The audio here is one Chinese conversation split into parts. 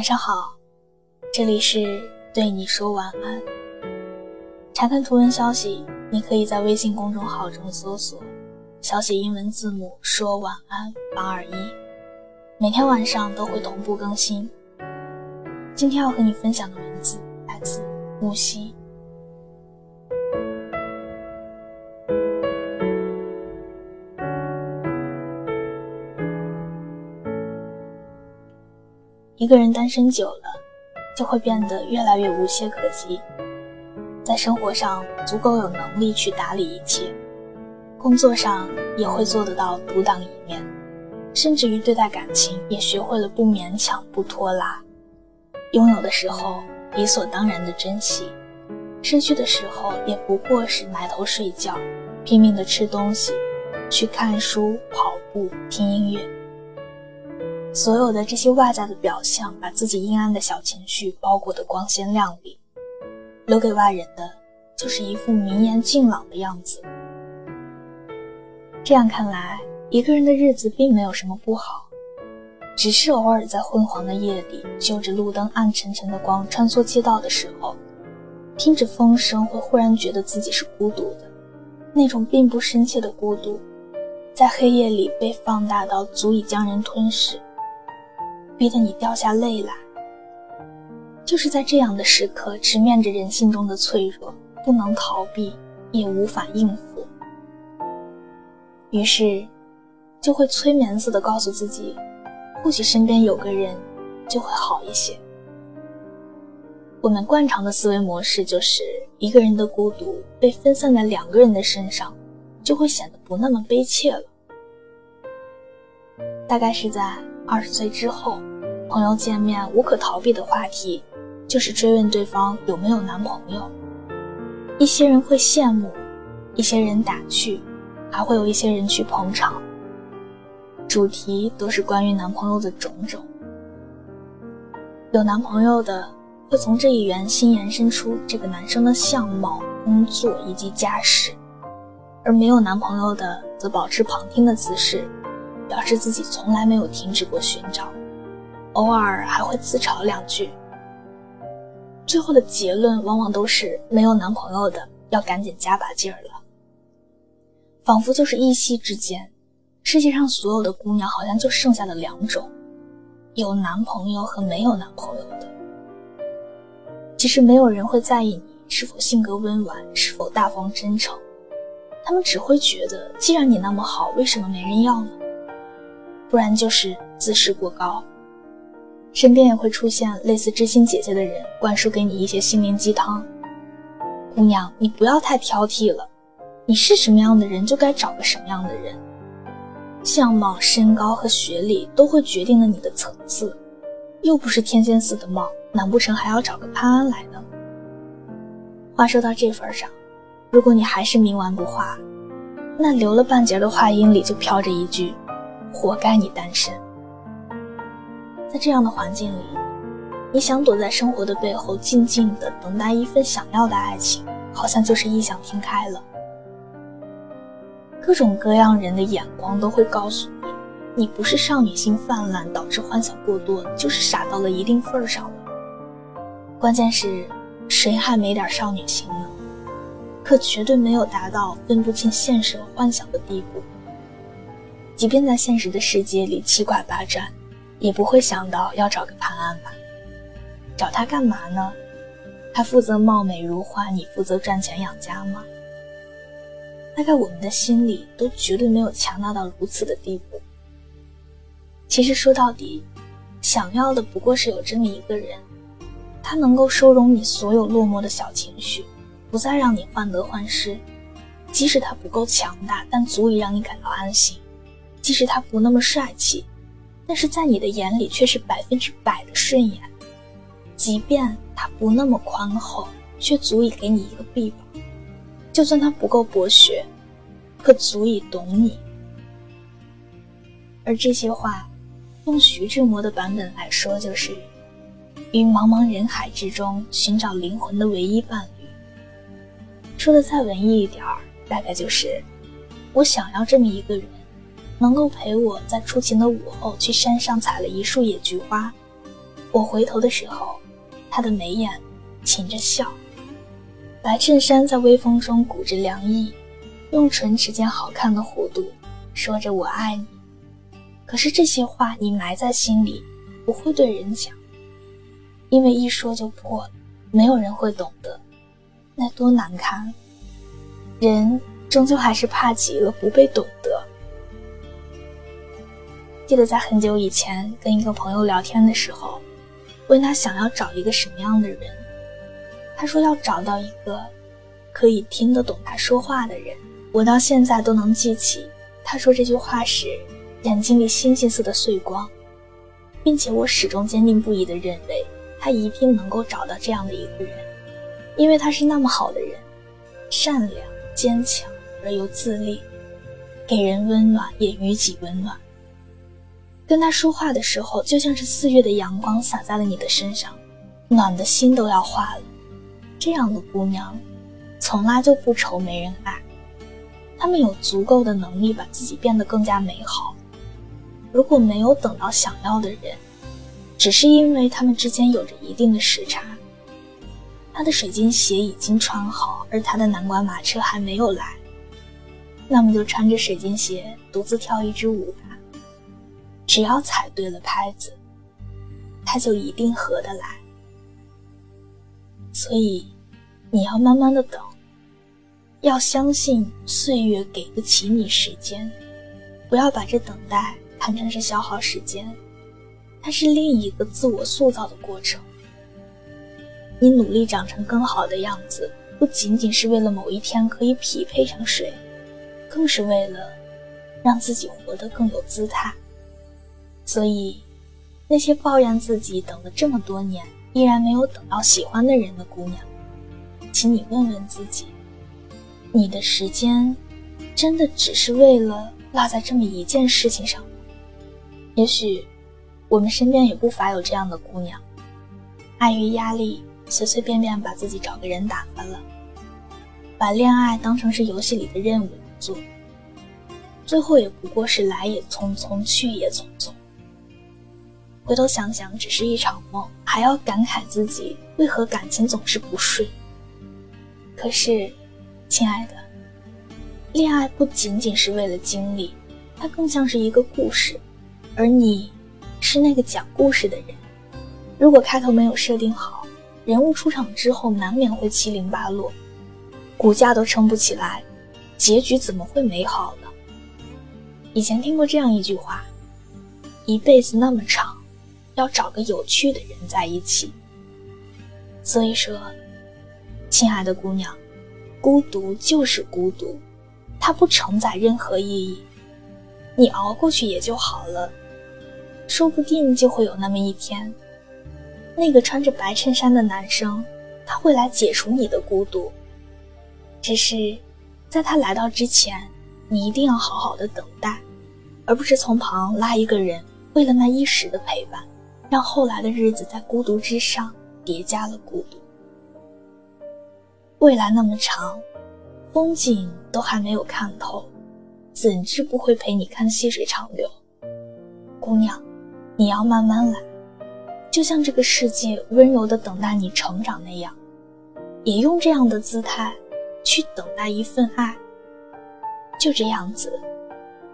晚上好，这里是对你说晚安。查看图文消息，你可以在微信公众号中搜索小写英文字母说晚安八二一，每天晚上都会同步更新。今天要和你分享的文字来自木西。一个人单身久了，就会变得越来越无懈可击，在生活上足够有能力去打理一切，工作上也会做得到独当一面，甚至于对待感情也学会了不勉强、不拖拉。拥有的时候理所当然的珍惜，失去的时候也不过是埋头睡觉，拼命的吃东西，去看书、跑步、听音乐。所有的这些外在的表象，把自己阴暗的小情绪包裹得光鲜亮丽，留给外人的就是一副明艳静朗的样子。这样看来，一个人的日子并没有什么不好，只是偶尔在昏黄的夜里，就着路灯暗沉沉的光穿梭街道的时候，听着风声，会忽然觉得自己是孤独的，那种并不深切的孤独，在黑夜里被放大到足以将人吞噬。逼得你掉下泪来，就是在这样的时刻，直面着人性中的脆弱，不能逃避，也无法应付，于是就会催眠似的告诉自己，或许身边有个人就会好一些。我们惯常的思维模式就是，一个人的孤独被分散在两个人的身上，就会显得不那么悲切了。大概是在二十岁之后。朋友见面无可逃避的话题，就是追问对方有没有男朋友。一些人会羡慕，一些人打趣，还会有一些人去捧场。主题都是关于男朋友的种种。有男朋友的会从这一圆心延伸出这个男生的相貌、工作以及家世，而没有男朋友的则保持旁听的姿势，表示自己从来没有停止过寻找。偶尔还会自嘲两句，最后的结论往往都是没有男朋友的要赶紧加把劲儿了。仿佛就是一夕之间，世界上所有的姑娘好像就剩下了两种：有男朋友和没有男朋友的。其实没有人会在意你是否性格温婉，是否大方真诚，他们只会觉得，既然你那么好，为什么没人要呢？不然就是自视过高。身边也会出现类似知心姐姐的人，灌输给你一些心灵鸡汤。姑娘，你不要太挑剔了，你是什么样的人，就该找个什么样的人。相貌、身高和学历都会决定了你的层次，又不是天仙似的貌，难不成还要找个潘安来呢？话说到这份上，如果你还是冥顽不化，那留了半截的话音里就飘着一句：活该你单身。在这样的环境里，你想躲在生活的背后，静静的等待一份想要的爱情，好像就是异想天开了。各种各样人的眼光都会告诉你，你不是少女心泛滥导致幻想过多，就是傻到了一定份上了。关键是，谁还没点少女心呢？可绝对没有达到分不清现实和幻想的地步。即便在现实的世界里七拐八转。也不会想到要找个潘安吧？找他干嘛呢？他负责貌美如花，你负责赚钱养家吗？大概我们的心里都绝对没有强大到如此的地步。其实说到底，想要的不过是有这么一个人，他能够收容你所有落寞的小情绪，不再让你患得患失。即使他不够强大，但足以让你感到安心；即使他不那么帅气。但是在你的眼里却是百分之百的顺眼，即便他不那么宽厚，却足以给你一个臂膀；就算他不够博学，可足以懂你。而这些话，用徐志摩的版本来说，就是于茫茫人海之中寻找灵魂的唯一伴侣。说的再文艺一点儿，大概就是我想要这么一个人。能够陪我在出勤的午后去山上采了一束野菊花，我回头的时候，他的眉眼噙着笑，白衬衫在微风中鼓着凉意，用唇齿间好看的弧度说着“我爱你”。可是这些话你埋在心里，不会对人讲，因为一说就破了，没有人会懂得，那多难堪。人终究还是怕极了不被懂得。记得在很久以前跟一个朋友聊天的时候。问他想要找一个什么样的人，他说要找到一个可以听得懂他说话的人。我到现在都能记起他说这句话时眼睛里星星似的碎光，并且我始终坚定不移地认为他一定能够找到这样的一个人，因为他是那么好的人，善良、坚强而又自立，给人温暖也予己温暖。跟他说话的时候，就像是四月的阳光洒在了你的身上，暖的心都要化了。这样的姑娘，从来就不愁没人爱。她们有足够的能力把自己变得更加美好。如果没有等到想要的人，只是因为他们之间有着一定的时差。他的水晶鞋已经穿好，而他的南瓜马车还没有来，那么就穿着水晶鞋独自跳一支舞吧。只要踩对了拍子，他就一定合得来。所以，你要慢慢的等，要相信岁月给得起你时间，不要把这等待看成是消耗时间，它是另一个自我塑造的过程。你努力长成更好的样子，不仅仅是为了某一天可以匹配上谁，更是为了让自己活得更有姿态。所以，那些抱怨自己等了这么多年依然没有等到喜欢的人的姑娘，请你问问自己：你的时间真的只是为了落在这么一件事情上吗？也许，我们身边也不乏有这样的姑娘，碍于压力，随随便便把自己找个人打发了，把恋爱当成是游戏里的任务做，最后也不过是来也匆匆，去也匆匆。回头想想，只是一场梦，还要感慨自己为何感情总是不顺。可是，亲爱的，恋爱不仅仅是为了经历，它更像是一个故事，而你，是那个讲故事的人。如果开头没有设定好，人物出场之后难免会七零八落，骨架都撑不起来，结局怎么会美好呢？以前听过这样一句话：一辈子那么长。要找个有趣的人在一起。所以说，亲爱的姑娘，孤独就是孤独，它不承载任何意义，你熬过去也就好了。说不定就会有那么一天，那个穿着白衬衫的男生，他会来解除你的孤独。只是，在他来到之前，你一定要好好的等待，而不是从旁拉一个人，为了那一时的陪伴。让后来的日子在孤独之上叠加了孤独。未来那么长，风景都还没有看透，怎知不会陪你看细水长流？姑娘，你要慢慢来，就像这个世界温柔的等待你成长那样，也用这样的姿态去等待一份爱。就这样子，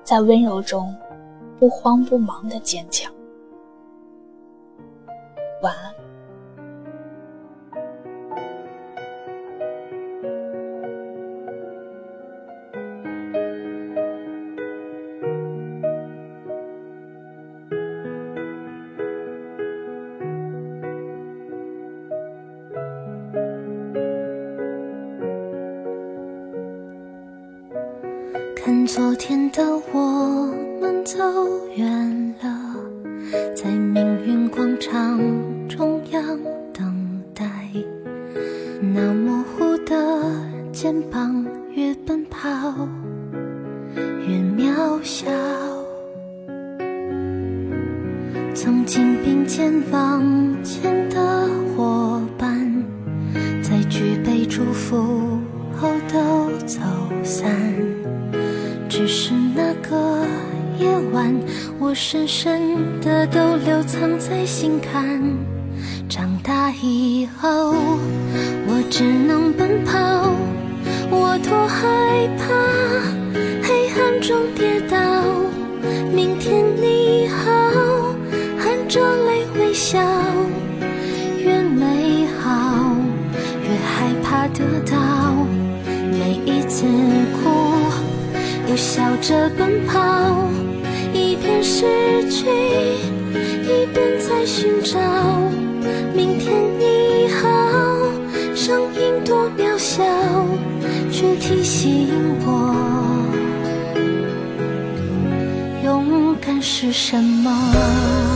在温柔中不慌不忙的坚强。晚安。看昨天的我们走远了，在命运广场。中央等待，那模糊的肩膀，越奔跑越渺小。曾经并肩往前的伙伴，在举杯祝福后都走散。只是那个夜晚，我深深的都留藏在心坎。大以后我只能奔跑我多害怕。提醒我勇敢是什么